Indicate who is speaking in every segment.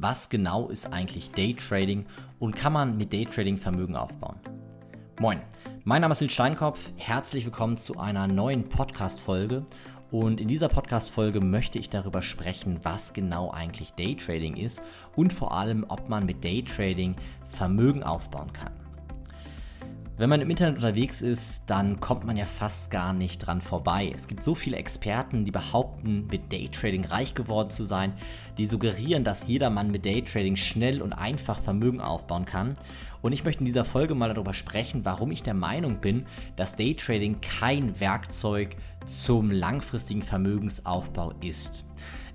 Speaker 1: Was genau ist eigentlich Daytrading und kann man mit Daytrading Vermögen aufbauen? Moin, mein Name ist Nils Steinkopf. Herzlich willkommen zu einer neuen Podcast-Folge. Und in dieser Podcast-Folge möchte ich darüber sprechen, was genau eigentlich Daytrading ist und vor allem, ob man mit Daytrading Vermögen aufbauen kann. Wenn man im Internet unterwegs ist, dann kommt man ja fast gar nicht dran vorbei. Es gibt so viele Experten, die behaupten, mit Daytrading reich geworden zu sein, die suggerieren, dass jedermann mit Daytrading schnell und einfach Vermögen aufbauen kann. Und ich möchte in dieser Folge mal darüber sprechen, warum ich der Meinung bin, dass Daytrading kein Werkzeug zum langfristigen Vermögensaufbau ist.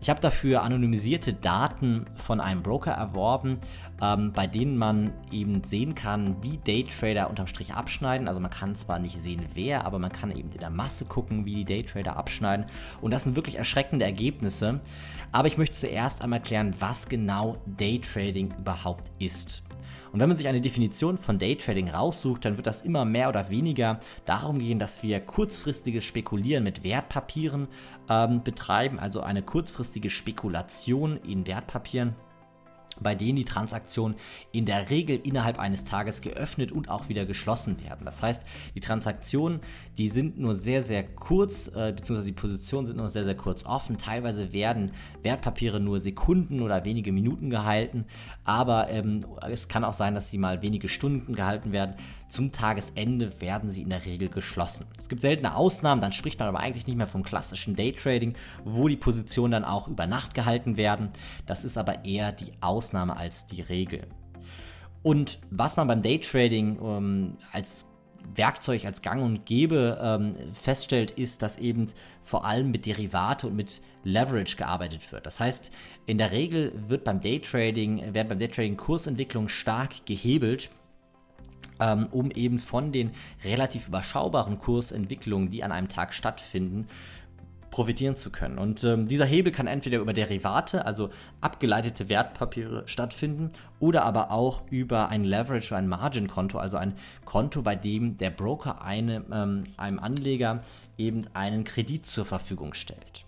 Speaker 1: Ich habe dafür anonymisierte Daten von einem Broker erworben, ähm, bei denen man eben sehen kann, wie Daytrader unterm Strich abschneiden. Also man kann zwar nicht sehen, wer, aber man kann eben in der Masse gucken, wie die Daytrader abschneiden. Und das sind wirklich erschreckende Ergebnisse. Aber ich möchte zuerst einmal klären, was genau Daytrading überhaupt ist. Und wenn man sich eine Definition von Daytrading raussucht, dann wird das immer mehr oder weniger darum gehen, dass wir kurzfristiges Spekulieren mit Wertpapieren ähm, betreiben, also eine kurzfristige Spekulation in Wertpapieren bei denen die Transaktionen in der Regel innerhalb eines Tages geöffnet und auch wieder geschlossen werden. Das heißt, die Transaktionen, die sind nur sehr, sehr kurz, äh, beziehungsweise die Positionen sind nur sehr, sehr kurz offen. Teilweise werden Wertpapiere nur Sekunden oder wenige Minuten gehalten, aber ähm, es kann auch sein, dass sie mal wenige Stunden gehalten werden. Zum Tagesende werden sie in der Regel geschlossen. Es gibt seltene Ausnahmen, dann spricht man aber eigentlich nicht mehr vom klassischen Daytrading, wo die Positionen dann auch über Nacht gehalten werden. Das ist aber eher die Ausnahme als die Regel. Und was man beim Daytrading ähm, als Werkzeug, als Gang und Gäbe ähm, feststellt, ist, dass eben vor allem mit Derivate und mit Leverage gearbeitet wird. Das heißt, in der Regel wird beim Daytrading, werden beim Daytrading Kursentwicklungen stark gehebelt ähm, um eben von den relativ überschaubaren Kursentwicklungen, die an einem Tag stattfinden, profitieren zu können. Und ähm, dieser Hebel kann entweder über Derivate, also abgeleitete Wertpapiere stattfinden, oder aber auch über ein Leverage oder ein Margin-Konto, also ein Konto, bei dem der Broker eine, ähm, einem Anleger eben einen Kredit zur Verfügung stellt.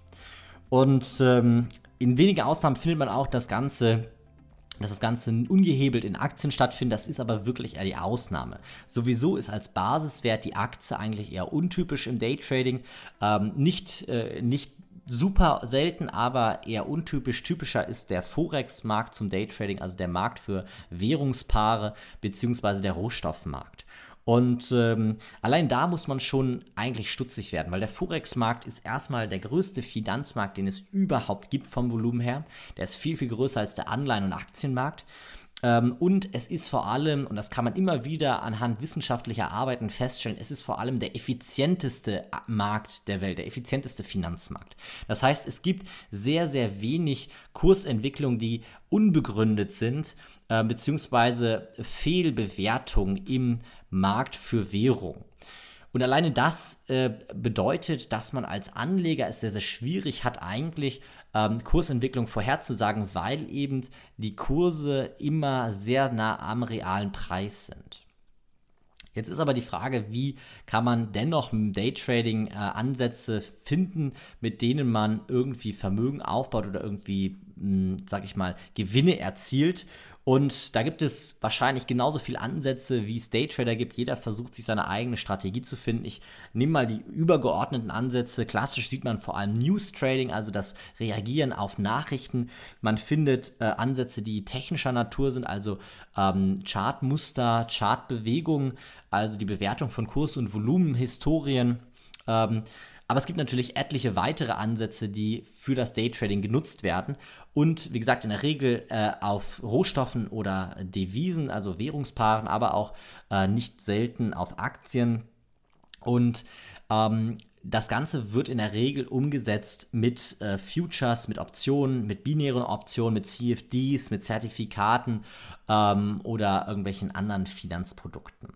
Speaker 1: Und ähm, in wenigen Ausnahmen findet man auch das Ganze dass das Ganze ungehebelt in Aktien stattfindet, das ist aber wirklich eher die Ausnahme. Sowieso ist als Basiswert die Aktie eigentlich eher untypisch im Daytrading. Ähm, nicht, äh, nicht super selten, aber eher untypisch. Typischer ist der Forex-Markt zum Daytrading, also der Markt für Währungspaare beziehungsweise der Rohstoffmarkt. Und ähm, allein da muss man schon eigentlich stutzig werden, weil der Forex-Markt ist erstmal der größte Finanzmarkt, den es überhaupt gibt vom Volumen her. Der ist viel, viel größer als der Anleihen- und Aktienmarkt. Ähm, und es ist vor allem, und das kann man immer wieder anhand wissenschaftlicher Arbeiten feststellen, es ist vor allem der effizienteste Markt der Welt, der effizienteste Finanzmarkt. Das heißt, es gibt sehr, sehr wenig Kursentwicklungen, die unbegründet sind, äh, beziehungsweise Fehlbewertungen im Markt für Währung. Und alleine das äh, bedeutet, dass man als Anleger es sehr, sehr schwierig hat, eigentlich ähm, Kursentwicklung vorherzusagen, weil eben die Kurse immer sehr nah am realen Preis sind. Jetzt ist aber die Frage, wie kann man dennoch Daytrading äh, Ansätze finden, mit denen man irgendwie Vermögen aufbaut oder irgendwie, mh, hm, sag ich mal, Gewinne erzielt. Und da gibt es wahrscheinlich genauso viele Ansätze, wie es Daytrader gibt. Jeder versucht sich seine eigene Strategie zu finden. Ich nehme mal die übergeordneten Ansätze. Klassisch sieht man vor allem News Trading, also das Reagieren auf Nachrichten. Man findet äh, Ansätze, die technischer Natur sind, also ähm, Chartmuster, Chartbewegungen, also die Bewertung von Kurs und Volumen, Historien. Ähm, aber es gibt natürlich etliche weitere Ansätze, die für das Daytrading genutzt werden. Und wie gesagt, in der Regel äh, auf Rohstoffen oder Devisen, also Währungspaaren, aber auch äh, nicht selten auf Aktien. Und ähm, das Ganze wird in der Regel umgesetzt mit äh, Futures, mit Optionen, mit binären Optionen, mit CFDs, mit Zertifikaten ähm, oder irgendwelchen anderen Finanzprodukten.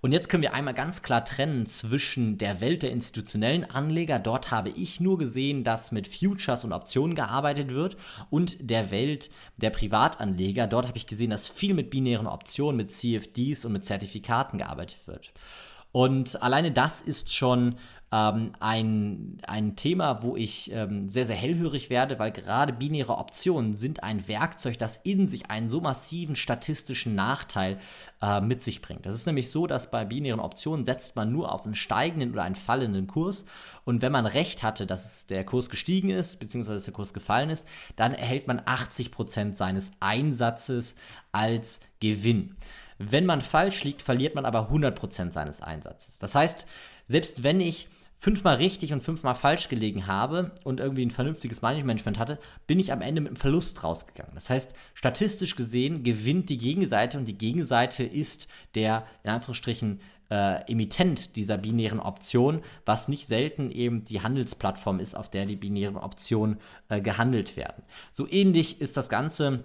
Speaker 1: Und jetzt können wir einmal ganz klar trennen zwischen der Welt der institutionellen Anleger, dort habe ich nur gesehen, dass mit Futures und Optionen gearbeitet wird, und der Welt der Privatanleger, dort habe ich gesehen, dass viel mit binären Optionen, mit CFDs und mit Zertifikaten gearbeitet wird. Und alleine das ist schon ähm, ein, ein Thema, wo ich ähm, sehr, sehr hellhörig werde, weil gerade binäre Optionen sind ein Werkzeug, das in sich einen so massiven statistischen Nachteil äh, mit sich bringt. Das ist nämlich so, dass bei binären Optionen setzt man nur auf einen steigenden oder einen fallenden Kurs. Und wenn man recht hatte, dass der Kurs gestiegen ist, beziehungsweise dass der Kurs gefallen ist, dann erhält man 80% seines Einsatzes als Gewinn. Wenn man falsch liegt, verliert man aber 100% seines Einsatzes. Das heißt, selbst wenn ich fünfmal richtig und fünfmal falsch gelegen habe und irgendwie ein vernünftiges Management hatte, bin ich am Ende mit einem Verlust rausgegangen. Das heißt, statistisch gesehen gewinnt die Gegenseite und die Gegenseite ist der, in Anführungsstrichen, äh, Emittent dieser binären Option, was nicht selten eben die Handelsplattform ist, auf der die binären Optionen äh, gehandelt werden. So ähnlich ist das Ganze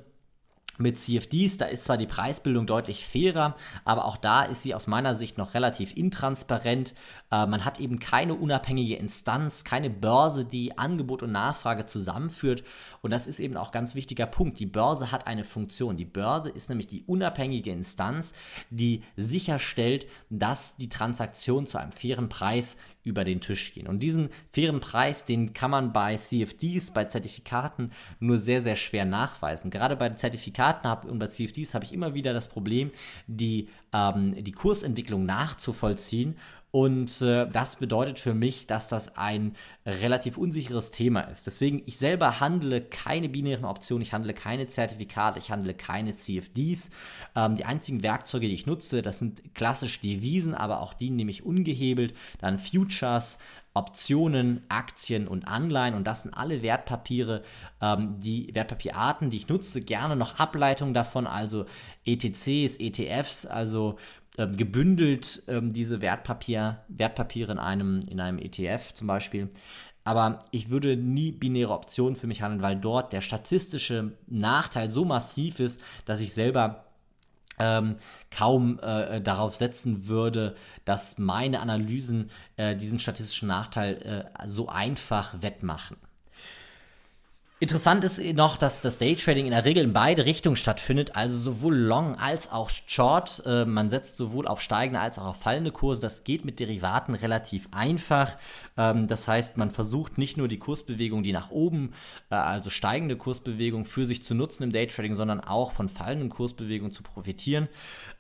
Speaker 1: mit CFDs, da ist zwar die Preisbildung deutlich fairer, aber auch da ist sie aus meiner Sicht noch relativ intransparent. Äh, man hat eben keine unabhängige Instanz, keine Börse, die Angebot und Nachfrage zusammenführt. Und das ist eben auch ganz wichtiger Punkt. Die Börse hat eine Funktion. Die Börse ist nämlich die unabhängige Instanz, die sicherstellt, dass die Transaktion zu einem fairen Preis über den Tisch gehen. Und diesen fairen Preis, den kann man bei CFDs, bei Zertifikaten nur sehr, sehr schwer nachweisen. Gerade bei Zertifikaten hab, und bei CFDs habe ich immer wieder das Problem, die, ähm, die Kursentwicklung nachzuvollziehen und äh, das bedeutet für mich, dass das ein relativ unsicheres Thema ist. Deswegen, ich selber handle keine binären Optionen, ich handle keine Zertifikate, ich handle keine CFDs. Ähm, die einzigen Werkzeuge, die ich nutze, das sind klassisch Devisen, aber auch die nehme ich ungehebelt. Dann Futures, Optionen, Aktien und Anleihen und das sind alle Wertpapiere, ähm, die Wertpapierarten, die ich nutze, gerne noch Ableitungen davon, also ETCs, ETFs, also ähm, gebündelt ähm, diese Wertpapier, Wertpapiere in einem, in einem ETF zum Beispiel. Aber ich würde nie binäre Optionen für mich handeln, weil dort der statistische Nachteil so massiv ist, dass ich selber ähm, kaum äh, darauf setzen würde, dass meine Analysen äh, diesen statistischen Nachteil äh, so einfach wettmachen. Interessant ist noch, dass das Daytrading in der Regel in beide Richtungen stattfindet, also sowohl Long als auch Short. Äh, man setzt sowohl auf steigende als auch auf fallende Kurse. Das geht mit Derivaten relativ einfach. Ähm, das heißt, man versucht nicht nur die Kursbewegung, die nach oben, äh, also steigende Kursbewegung für sich zu nutzen im Daytrading, sondern auch von fallenden Kursbewegungen zu profitieren.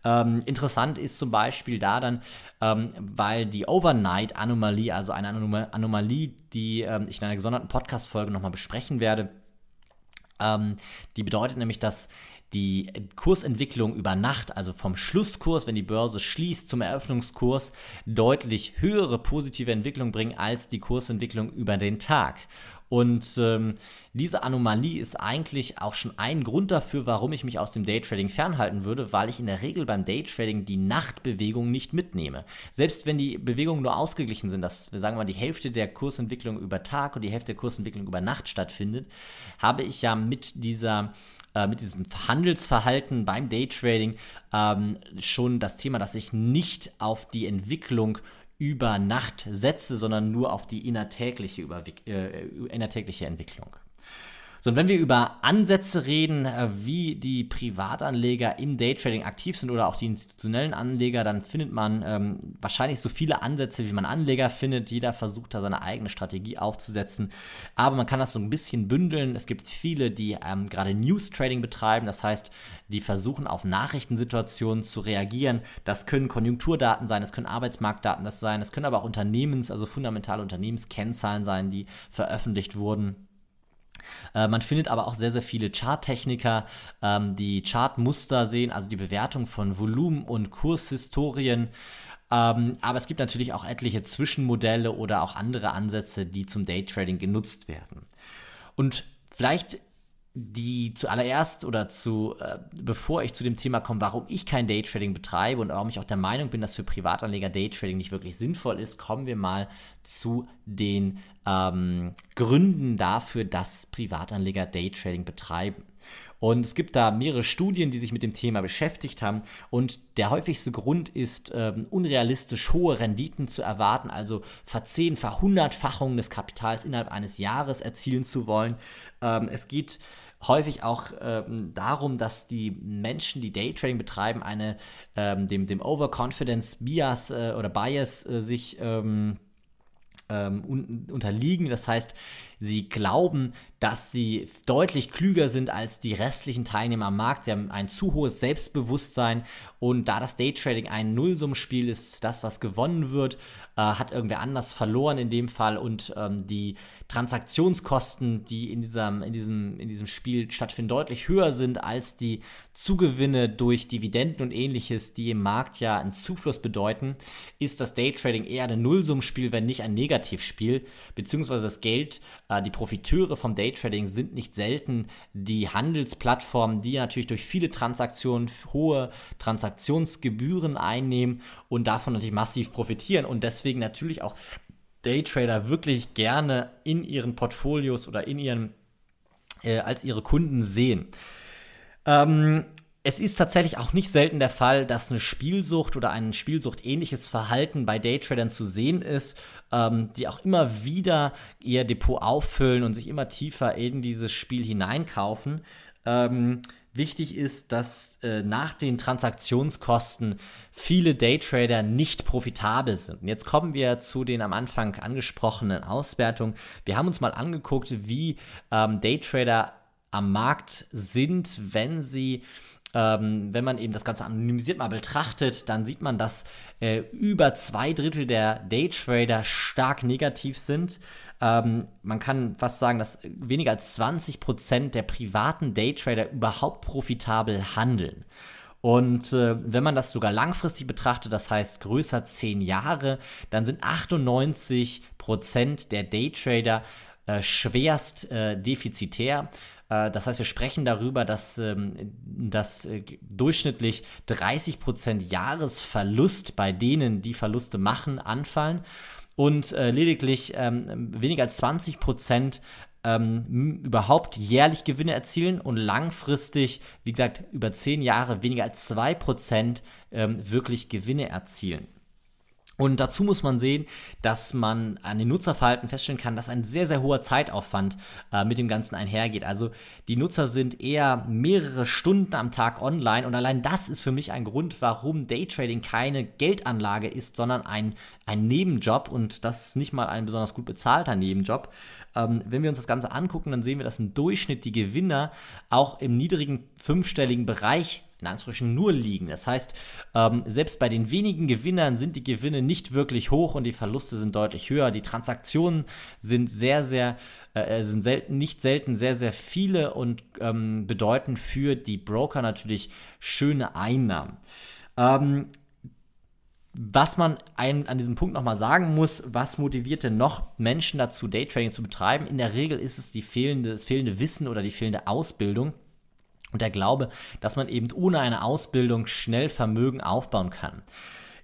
Speaker 1: Ähm, interessant ist zum Beispiel da dann, ähm, weil die Overnight-Anomalie, also eine Anomalie, die ähm, ich in einer gesonderten Podcast-Folge nochmal besprechen werde, ähm, die bedeutet nämlich, dass die Kursentwicklung über Nacht, also vom Schlusskurs, wenn die Börse schließt, zum Eröffnungskurs, deutlich höhere positive Entwicklung bringen als die Kursentwicklung über den Tag. Und ähm, diese Anomalie ist eigentlich auch schon ein Grund dafür, warum ich mich aus dem Daytrading fernhalten würde, weil ich in der Regel beim Daytrading die Nachtbewegung nicht mitnehme. Selbst wenn die Bewegungen nur ausgeglichen sind, dass wir sagen mal die Hälfte der Kursentwicklung über Tag und die Hälfte der Kursentwicklung über Nacht stattfindet, habe ich ja mit dieser äh, mit diesem Handelsverhalten beim Daytrading ähm, schon das Thema, dass ich nicht auf die Entwicklung über Nacht setze, sondern nur auf die innertägliche, Überwick äh, innertägliche Entwicklung. So, und wenn wir über Ansätze reden, äh, wie die Privatanleger im Daytrading aktiv sind oder auch die institutionellen Anleger, dann findet man ähm, wahrscheinlich so viele Ansätze, wie man Anleger findet. Jeder versucht da seine eigene Strategie aufzusetzen. Aber man kann das so ein bisschen bündeln. Es gibt viele, die ähm, gerade News Trading betreiben. Das heißt, die versuchen auf Nachrichtensituationen zu reagieren. Das können Konjunkturdaten sein, das können Arbeitsmarktdaten sein, das können aber auch Unternehmens, also fundamentale Unternehmenskennzahlen sein, die veröffentlicht wurden. Äh, man findet aber auch sehr, sehr viele Charttechniker, ähm, die Chartmuster sehen, also die Bewertung von Volumen und Kurshistorien. Ähm, aber es gibt natürlich auch etliche Zwischenmodelle oder auch andere Ansätze, die zum Daytrading genutzt werden. Und vielleicht die zuallererst oder zu, äh, bevor ich zu dem Thema komme, warum ich kein Daytrading betreibe und warum ich auch der Meinung bin, dass für Privatanleger Daytrading nicht wirklich sinnvoll ist, kommen wir mal zu den ähm, Gründen dafür, dass Privatanleger Daytrading betreiben. Und es gibt da mehrere Studien, die sich mit dem Thema beschäftigt haben. Und der häufigste Grund ist, ähm, unrealistisch hohe Renditen zu erwarten, also verzehn, verhundertfachungen des Kapitals innerhalb eines Jahres erzielen zu wollen. Ähm, es geht häufig auch ähm, darum, dass die Menschen, die Daytrading betreiben, eine ähm, dem, dem Overconfidence Bias äh, oder Bias äh, sich ähm, ähm un unterliegen. Das heißt, sie glauben, dass sie deutlich klüger sind als die restlichen Teilnehmer am Markt. Sie haben ein zu hohes Selbstbewusstsein und da das Daytrading ein Nullsummspiel ist, das, was gewonnen wird, äh, hat irgendwer anders verloren in dem Fall und ähm, die Transaktionskosten, die in diesem, in, diesem, in diesem Spiel stattfinden, deutlich höher sind als die Zugewinne durch Dividenden und ähnliches, die im Markt ja einen Zufluss bedeuten, ist das Daytrading eher ein Nullsummspiel, wenn nicht ein Negativspiel, beziehungsweise das Geld, die Profiteure vom Daytrading sind nicht selten die Handelsplattformen, die natürlich durch viele Transaktionen hohe Transaktionsgebühren einnehmen und davon natürlich massiv profitieren und deswegen natürlich auch Daytrader wirklich gerne in ihren Portfolios oder in ihren äh, als ihre Kunden sehen. Ähm, es ist tatsächlich auch nicht selten der Fall, dass eine Spielsucht oder ein Spielsucht-ähnliches Verhalten bei Daytradern zu sehen ist, ähm, die auch immer wieder ihr Depot auffüllen und sich immer tiefer in dieses Spiel hineinkaufen. Ähm, Wichtig ist, dass äh, nach den Transaktionskosten viele Daytrader nicht profitabel sind. Und jetzt kommen wir zu den am Anfang angesprochenen Auswertungen. Wir haben uns mal angeguckt, wie ähm, Daytrader am Markt sind, wenn sie ähm, wenn man eben das Ganze anonymisiert mal betrachtet, dann sieht man, dass äh, über zwei Drittel der Daytrader stark negativ sind. Ähm, man kann fast sagen, dass weniger als 20 Prozent der privaten Daytrader überhaupt profitabel handeln. Und äh, wenn man das sogar langfristig betrachtet, das heißt größer 10 Jahre, dann sind 98 Prozent der Daytrader äh, schwerst äh, defizitär. Äh, das heißt, wir sprechen darüber, dass, ähm, dass äh, durchschnittlich 30% Jahresverlust bei denen, die Verluste machen, anfallen und lediglich ähm, weniger als 20 Prozent ähm, überhaupt jährlich Gewinne erzielen und langfristig, wie gesagt, über 10 Jahre weniger als 2 Prozent ähm, wirklich Gewinne erzielen. Und dazu muss man sehen, dass man an den Nutzerverhalten feststellen kann, dass ein sehr, sehr hoher Zeitaufwand äh, mit dem Ganzen einhergeht. Also die Nutzer sind eher mehrere Stunden am Tag online und allein das ist für mich ein Grund, warum Daytrading keine Geldanlage ist, sondern ein, ein Nebenjob und das nicht mal ein besonders gut bezahlter Nebenjob. Ähm, wenn wir uns das Ganze angucken, dann sehen wir, dass im Durchschnitt die Gewinner auch im niedrigen fünfstelligen Bereich in Anführungsstrichen nur liegen. Das heißt, ähm, selbst bei den wenigen Gewinnern sind die Gewinne nicht wirklich hoch und die Verluste sind deutlich höher. Die Transaktionen sind sehr, sehr, äh, sind selten, nicht selten sehr, sehr viele und ähm, bedeuten für die Broker natürlich schöne Einnahmen. Ähm, was man an diesem Punkt nochmal sagen muss, was motiviert denn noch Menschen dazu, Daytrading zu betreiben? In der Regel ist es die fehlende, das fehlende Wissen oder die fehlende Ausbildung. Und der Glaube, dass man eben ohne eine Ausbildung schnell Vermögen aufbauen kann.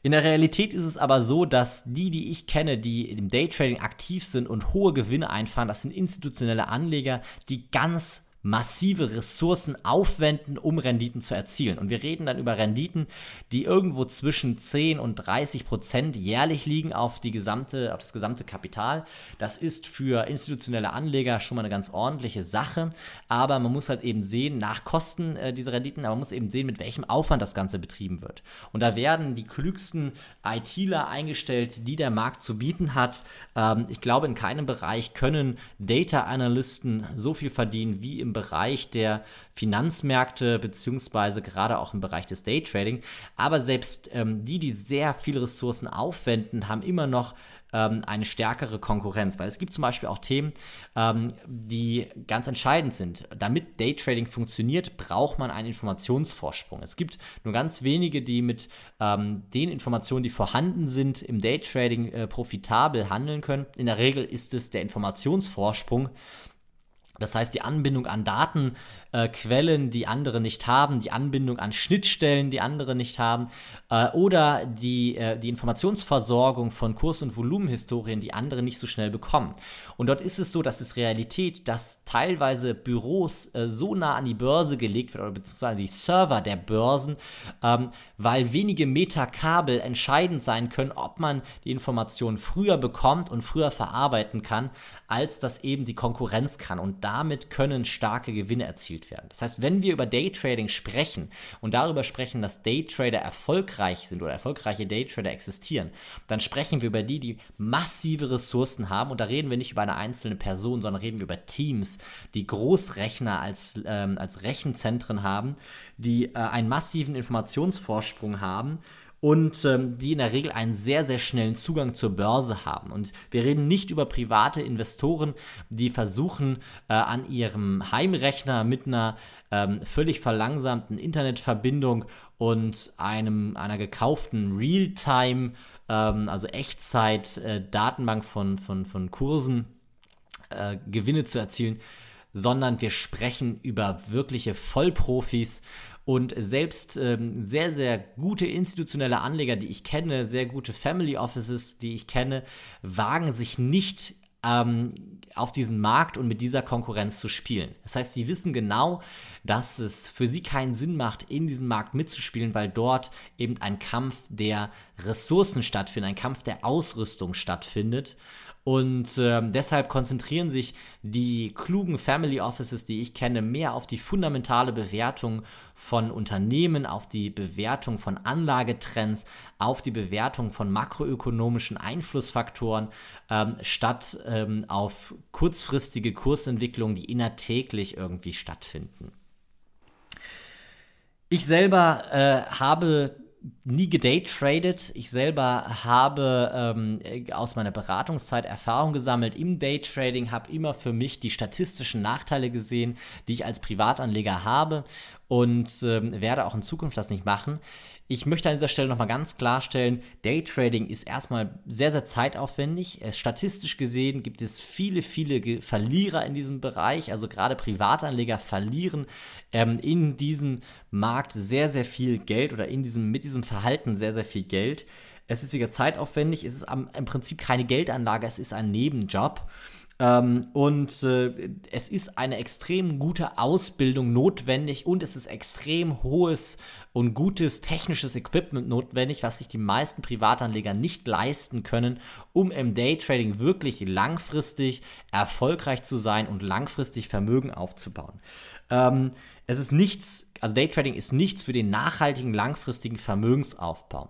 Speaker 1: In der Realität ist es aber so, dass die, die ich kenne, die im Daytrading aktiv sind und hohe Gewinne einfahren, das sind institutionelle Anleger, die ganz massive Ressourcen aufwenden, um Renditen zu erzielen. Und wir reden dann über Renditen, die irgendwo zwischen 10 und 30 Prozent jährlich liegen auf, die gesamte, auf das gesamte Kapital. Das ist für institutionelle Anleger schon mal eine ganz ordentliche Sache. Aber man muss halt eben sehen, nach Kosten äh, dieser Renditen, aber man muss eben sehen, mit welchem Aufwand das Ganze betrieben wird. Und da werden die klügsten ITler eingestellt, die der Markt zu bieten hat. Ähm, ich glaube, in keinem Bereich können Data Analysten so viel verdienen wie im Bereich der Finanzmärkte, beziehungsweise gerade auch im Bereich des Daytrading. Aber selbst ähm, die, die sehr viele Ressourcen aufwenden, haben immer noch ähm, eine stärkere Konkurrenz, weil es gibt zum Beispiel auch Themen, ähm, die ganz entscheidend sind. Damit Daytrading funktioniert, braucht man einen Informationsvorsprung. Es gibt nur ganz wenige, die mit ähm, den Informationen, die vorhanden sind, im Daytrading äh, profitabel handeln können. In der Regel ist es der Informationsvorsprung, das heißt, die Anbindung an Datenquellen, äh, die andere nicht haben, die Anbindung an Schnittstellen, die andere nicht haben, äh, oder die, äh, die Informationsversorgung von Kurs- und Volumenhistorien, die andere nicht so schnell bekommen. Und dort ist es so, dass es Realität, dass teilweise Büros äh, so nah an die Börse gelegt werden, oder beziehungsweise die Server der Börsen, ähm, weil wenige Meter Kabel entscheidend sein können, ob man die Information früher bekommt und früher verarbeiten kann, als das eben die Konkurrenz kann. Und damit können starke Gewinne erzielt werden. Das heißt, wenn wir über Daytrading sprechen und darüber sprechen, dass Daytrader erfolgreich sind oder erfolgreiche Daytrader existieren, dann sprechen wir über die, die massive Ressourcen haben. Und da reden wir nicht über eine einzelne Person, sondern reden wir über Teams, die Großrechner als, ähm, als Rechenzentren haben, die äh, einen massiven Informationsvorsprung haben und ähm, die in der Regel einen sehr, sehr schnellen Zugang zur Börse haben. Und wir reden nicht über private Investoren, die versuchen, äh, an ihrem Heimrechner mit einer ähm, völlig verlangsamten Internetverbindung und einem, einer gekauften Realtime, ähm, also Echtzeit-Datenbank äh, von, von, von Kursen äh, Gewinne zu erzielen, sondern wir sprechen über wirkliche Vollprofis und selbst ähm, sehr, sehr gute institutionelle Anleger, die ich kenne, sehr gute Family Offices, die ich kenne, wagen sich nicht ähm, auf diesen Markt und mit dieser Konkurrenz zu spielen. Das heißt, sie wissen genau, dass es für sie keinen Sinn macht, in diesem Markt mitzuspielen, weil dort eben ein Kampf der Ressourcen stattfindet, ein Kampf der Ausrüstung stattfindet. Und äh, deshalb konzentrieren sich die klugen Family Offices, die ich kenne, mehr auf die fundamentale Bewertung von Unternehmen, auf die Bewertung von Anlagetrends, auf die Bewertung von makroökonomischen Einflussfaktoren, ähm, statt ähm, auf kurzfristige Kursentwicklungen, die innertäglich irgendwie stattfinden. Ich selber äh, habe nie gedaytradet. Ich selber habe ähm, aus meiner Beratungszeit Erfahrung gesammelt im Daytrading, habe immer für mich die statistischen Nachteile gesehen, die ich als Privatanleger habe und ähm, werde auch in Zukunft das nicht machen. Ich möchte an dieser Stelle nochmal ganz klarstellen, Daytrading ist erstmal sehr, sehr zeitaufwendig. Statistisch gesehen gibt es viele, viele Verlierer in diesem Bereich. Also gerade Privatanleger verlieren ähm, in diesem Markt sehr, sehr viel Geld oder in diesem, mit diesem Verhalten sehr, sehr viel Geld. Es ist wieder zeitaufwendig, es ist am, im Prinzip keine Geldanlage, es ist ein Nebenjob. Ähm, und äh, es ist eine extrem gute Ausbildung notwendig und es ist extrem hohes und gutes technisches Equipment notwendig, was sich die meisten Privatanleger nicht leisten können, um im Daytrading wirklich langfristig erfolgreich zu sein und langfristig Vermögen aufzubauen. Ähm, es ist nichts, also Daytrading ist nichts für den nachhaltigen, langfristigen Vermögensaufbau.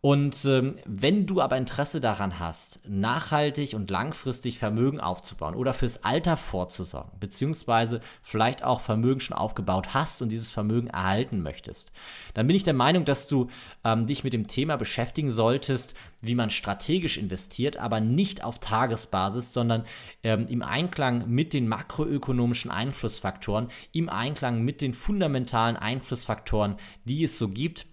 Speaker 1: Und ähm, wenn du aber Interesse daran hast, nachhaltig und langfristig Vermögen aufzubauen oder fürs Alter vorzusorgen, beziehungsweise vielleicht auch Vermögen schon aufgebaut hast und dieses Vermögen erhalten möchtest, dann bin ich der Meinung, dass du ähm, dich mit dem Thema beschäftigen solltest, wie man strategisch investiert, aber nicht auf Tagesbasis, sondern ähm, im Einklang mit den makroökonomischen Einflussfaktoren, im Einklang mit den fundamentalen Einflussfaktoren, die es so gibt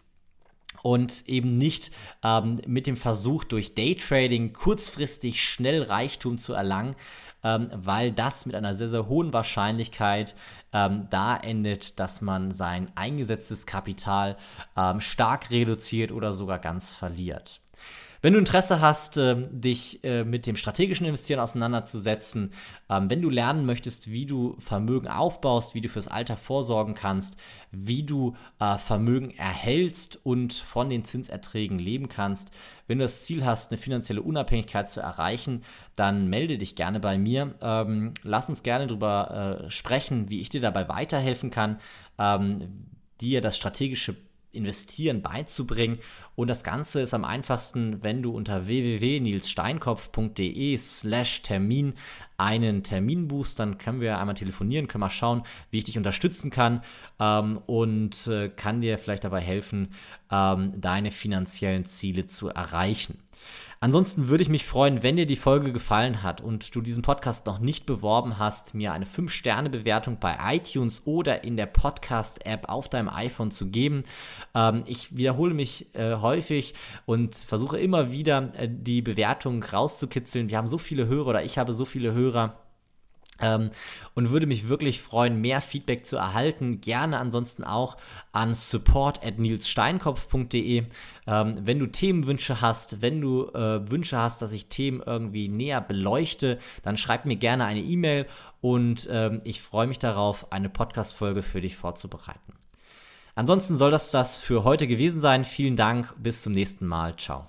Speaker 1: und eben nicht ähm, mit dem Versuch, durch Daytrading kurzfristig schnell Reichtum zu erlangen, ähm, weil das mit einer sehr, sehr hohen Wahrscheinlichkeit ähm, da endet, dass man sein eingesetztes Kapital ähm, stark reduziert oder sogar ganz verliert. Wenn du Interesse hast, ähm, dich äh, mit dem strategischen Investieren auseinanderzusetzen, ähm, wenn du lernen möchtest, wie du Vermögen aufbaust, wie du fürs Alter vorsorgen kannst, wie du äh, Vermögen erhältst und von den Zinserträgen leben kannst, wenn du das Ziel hast, eine finanzielle Unabhängigkeit zu erreichen, dann melde dich gerne bei mir. Ähm, lass uns gerne darüber äh, sprechen, wie ich dir dabei weiterhelfen kann, dir das strategische Investieren beizubringen. Und das Ganze ist am einfachsten, wenn du unter www.nilssteinkopf.de slash Termin einen Termin buchst. Dann können wir einmal telefonieren, können mal schauen, wie ich dich unterstützen kann ähm, und äh, kann dir vielleicht dabei helfen, ähm, deine finanziellen Ziele zu erreichen. Ansonsten würde ich mich freuen, wenn dir die Folge gefallen hat und du diesen Podcast noch nicht beworben hast, mir eine 5-Sterne-Bewertung bei iTunes oder in der Podcast-App auf deinem iPhone zu geben. Ähm, ich wiederhole mich äh, häufig und versuche immer wieder äh, die Bewertung rauszukitzeln. Wir haben so viele Hörer oder ich habe so viele Hörer ähm, und würde mich wirklich freuen, mehr Feedback zu erhalten. Gerne ansonsten auch an support at nilssteinkopf.de. Ähm, wenn du Themenwünsche hast, wenn du äh, Wünsche hast, dass ich Themen irgendwie näher beleuchte, dann schreib mir gerne eine E-Mail und ähm, ich freue mich darauf, eine Podcast-Folge für dich vorzubereiten. Ansonsten soll das das für heute gewesen sein. Vielen Dank, bis zum nächsten Mal. Ciao.